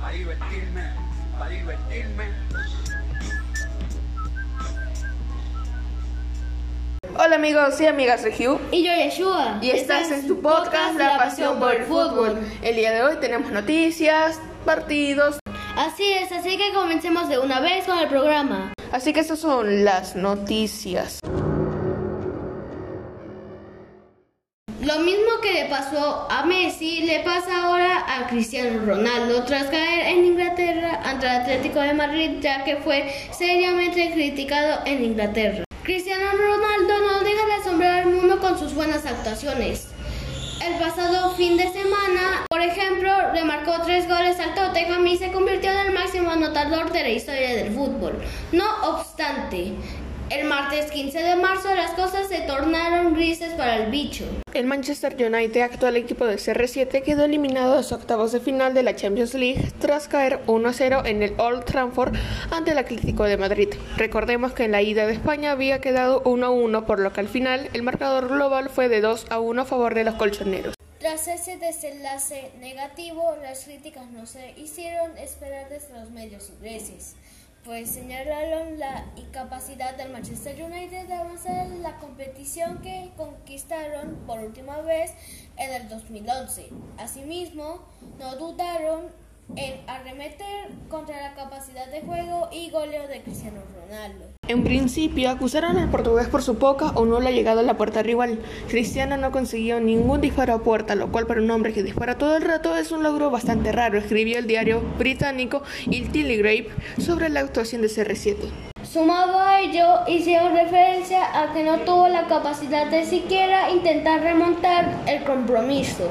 para divertirme, para divertirme. Hola amigos y amigas de Hugh. Y yo, Yeshua. Y estás en tu podcast La Pasión por el Fútbol. El día de hoy tenemos noticias, partidos. Así es, así que comencemos de una vez con el programa. Así que estas son las noticias. Pasó a Messi, le pasa ahora a Cristiano Ronaldo tras caer en Inglaterra ante el Atlético de Madrid, ya que fue seriamente criticado en Inglaterra. Cristiano Ronaldo no deja de asombrar al mundo con sus buenas actuaciones. El pasado fin de semana, por ejemplo, le marcó tres goles al Tottenham y se convirtió en el máximo anotador de la historia del fútbol. No obstante, el martes 15 de marzo las cosas se tornaron grises para el bicho. El Manchester United, actual equipo del CR7, quedó eliminado de los octavos de final de la Champions League tras caer 1-0 en el Old Trafford ante el Atlético de Madrid. Recordemos que en la ida de España había quedado 1-1, por lo que al final el marcador global fue de 2-1 a favor de los colchoneros. Tras ese desenlace negativo, las críticas no se hicieron esperar desde los medios ingleses pues señalaron la incapacidad del Manchester United de avanzar en la competición que conquistaron por última vez en el 2011. Asimismo, no dudaron en arremeter contra la capacidad de juego y goleo de Cristiano Ronaldo. En principio acusaron al portugués por su poca o nula llegada a la puerta rival. Cristiano no consiguió ningún disparo a puerta, lo cual para un hombre que dispara todo el rato es un logro bastante raro, escribió el diario británico Il Telegraph sobre la actuación de CR7. Sumado a ello, hicieron referencia a que no tuvo la capacidad de siquiera intentar remontar el compromiso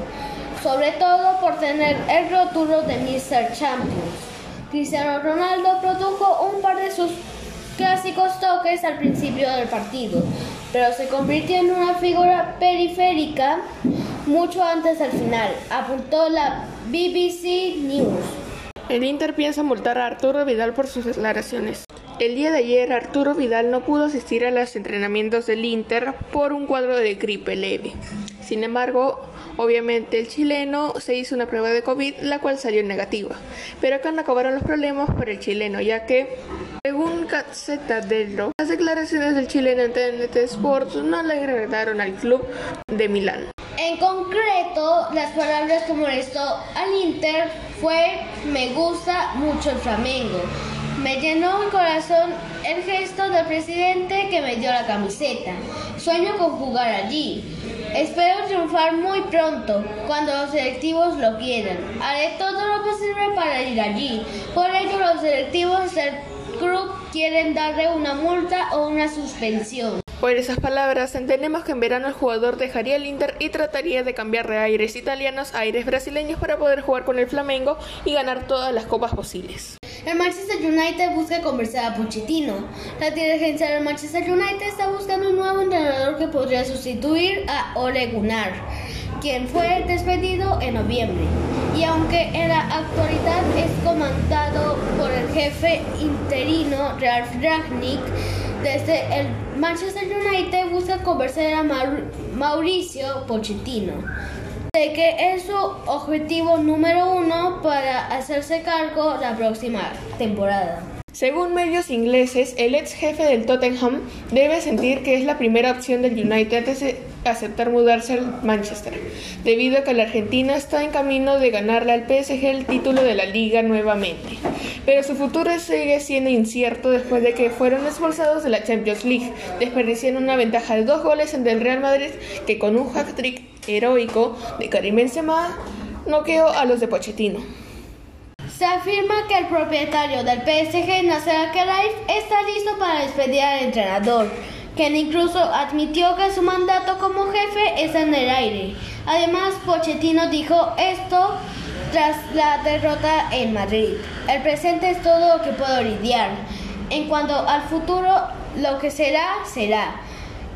sobre todo por tener el rótulo de Mr. Champions. Cristiano Ronaldo produjo un par de sus clásicos toques al principio del partido, pero se convirtió en una figura periférica mucho antes del final, apuntó la BBC News. El Inter piensa multar a Arturo Vidal por sus declaraciones. El día de ayer Arturo Vidal no pudo asistir a los entrenamientos del Inter por un cuadro de gripe leve. Sin embargo, obviamente el chileno se hizo una prueba de COVID, la cual salió negativa. Pero acá no acabaron los problemas para el chileno, ya que, según Gazzetta dello, las declaraciones del chileno en TNT Sports no le agradaron al club de Milán. En concreto, las palabras que molestó al Inter fue me gusta mucho el Flamengo. Me llenó el corazón el gesto del presidente que me dio la camiseta. Sueño con jugar allí. Espero triunfar muy pronto, cuando los selectivos lo quieran. Haré todo lo posible para ir allí. Por ello, los selectivos del club quieren darle una multa o una suspensión. Por esas palabras, entendemos que en verano el jugador dejaría el Inter y trataría de cambiar de aires italianos a aires brasileños para poder jugar con el Flamengo y ganar todas las copas posibles. El Manchester United busca conversar a Pochettino. La dirigencia del Manchester United está buscando un nuevo entrenador que podría sustituir a Ole Gunnar, quien fue despedido en noviembre. Y aunque en la actualidad es comandado por el jefe interino Ralf Ragnick, desde el Manchester United busca convencer a Mauricio Pochettino de que es su objetivo número uno para hacerse cargo la próxima temporada. Según medios ingleses, el ex jefe del Tottenham debe sentir que es la primera opción del United antes de aceptar mudarse al Manchester, debido a que la Argentina está en camino de ganarle al PSG el título de la liga nuevamente. Pero su futuro sigue siendo incierto después de que fueron expulsados de la Champions League, desperdiciando una ventaja de dos goles ante el Real Madrid que con un hat-trick heroico de Karim Benzema noqueó a los de Pochettino. Se afirma que el propietario del PSG, Nasser Al-Khelaifi, está listo para despedir al entrenador, quien incluso admitió que su mandato como jefe está en el aire. Además, Pochettino dijo esto tras la derrota en Madrid. El presente es todo lo que puedo lidiar. En cuanto al futuro, lo que será, será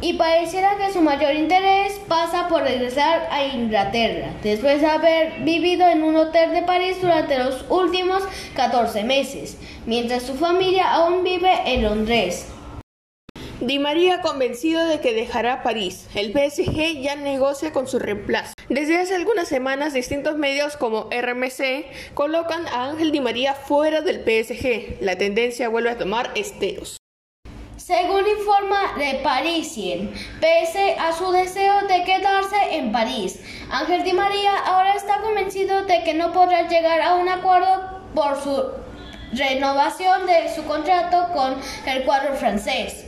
y pareciera que su mayor interés pasa por regresar a Inglaterra, después de haber vivido en un hotel de París durante los últimos 14 meses, mientras su familia aún vive en Londres. Di María convencido de que dejará París. El PSG ya negocia con su reemplazo. Desde hace algunas semanas, distintos medios como RMC colocan a Ángel Di María fuera del PSG. La tendencia vuelve a tomar esteros. Según informa The Parisien, pese a su deseo de quedarse en París, Ángel Di María ahora está convencido de que no podrá llegar a un acuerdo por su renovación de su contrato con el cuadro francés.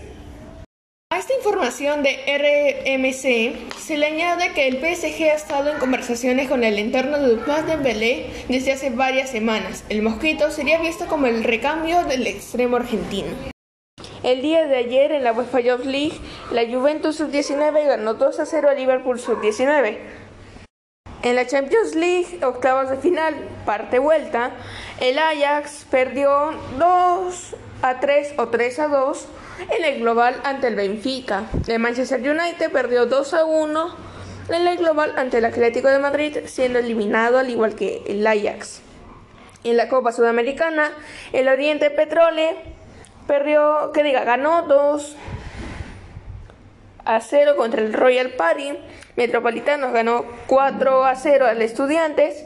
A esta información de RMC se le añade que el PSG ha estado en conversaciones con el entorno de Ousmane Dembélé desde hace varias semanas. El mosquito sería visto como el recambio del extremo argentino. El día de ayer en la UEFA Youth League, la Juventus Sub-19 ganó 2 a 0 a Liverpool Sub-19. En la Champions League, octavos de final, parte vuelta, el Ajax perdió 2 a 3 o 3 a 2 en el global ante el Benfica. El Manchester United perdió 2 a 1 en el global ante el Atlético de Madrid, siendo eliminado al igual que el Ajax. En la Copa Sudamericana, el Oriente Petrole perdió, que diga, ganó 2 a 0 contra el Royal Party. Metropolitanos ganó 4 a 0 al Estudiantes.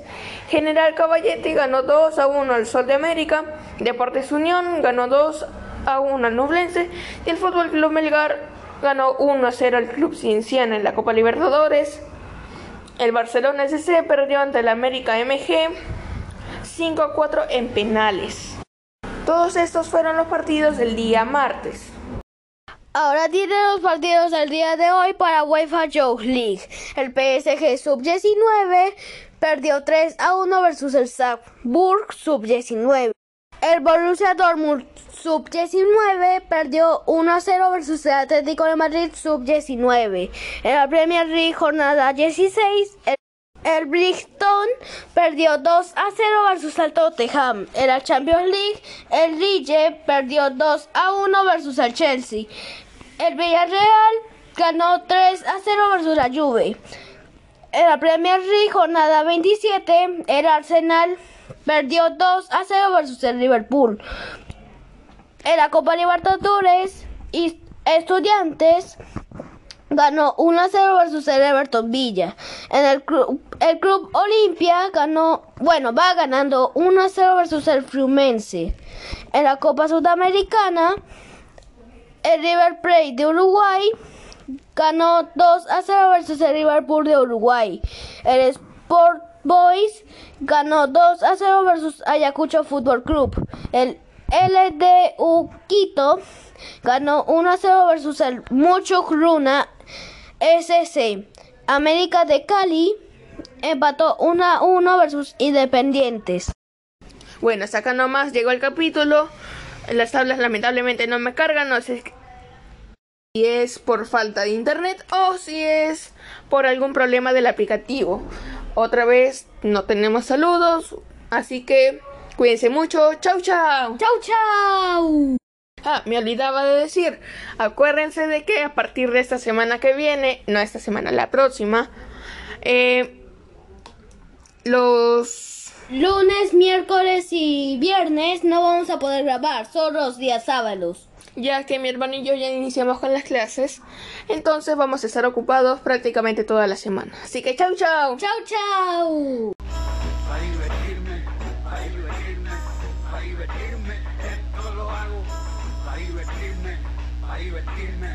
General Caballetti ganó 2 a 1 al Sol de América. Deportes Unión ganó 2 a 1 al Nublense. Y el Fútbol Club Melgar ganó 1 a 0 al Club Cienciano en la Copa Libertadores. El Barcelona SC perdió ante el América MG 5 a 4 en penales. Todos estos fueron los partidos del día martes. Ahora tiene los partidos del día de hoy para UEFA Youth League. El PSG Sub-19 perdió 3 a 1 versus el Salzburg Sub-19. El Borussia Dortmund Sub-19 perdió 1 a 0 versus el Atlético de Madrid Sub-19. En la Premier League jornada 16, el el Brighton perdió 2 a 0 versus el Tottenham. En la Champions League, el Lille perdió 2 a 1 versus el Chelsea. El Villarreal ganó 3 a 0 versus la Juve. En la Premier League, jornada 27, el Arsenal perdió 2 a 0 versus el Liverpool. En la Copa Libertadores, Estudiantes ganó 1 a 0 versus el Everton Villa. En el club, el club Olimpia ganó, bueno, va ganando 1 a 0 versus el Fluminense. En la Copa Sudamericana, el River Plate de Uruguay ganó 2 a 0 versus el Liverpool de Uruguay. El Sport Boys ganó 2 a 0 versus Ayacucho Fútbol Club. El LDU Quito ganó 1 a 0 versus el Mucho Runa SC. América de Cali empató 1 a 1 versus Independientes. Bueno, hasta acá nomás llegó el capítulo. Las tablas lamentablemente no me cargan, no sé si es por falta de internet o si es por algún problema del aplicativo. Otra vez no tenemos saludos, así que cuídense mucho. Chau, chau. Chau, chau. Ah, me olvidaba de decir, acuérdense de que a partir de esta semana que viene, no esta semana, la próxima, eh, los lunes, miércoles y viernes no vamos a poder grabar, solo los días sábados. Ya que mi hermano y yo ya iniciamos con las clases, entonces vamos a estar ocupados prácticamente toda la semana. Así que chau chau. Chau chau. para divertirme,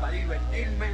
para divertirme.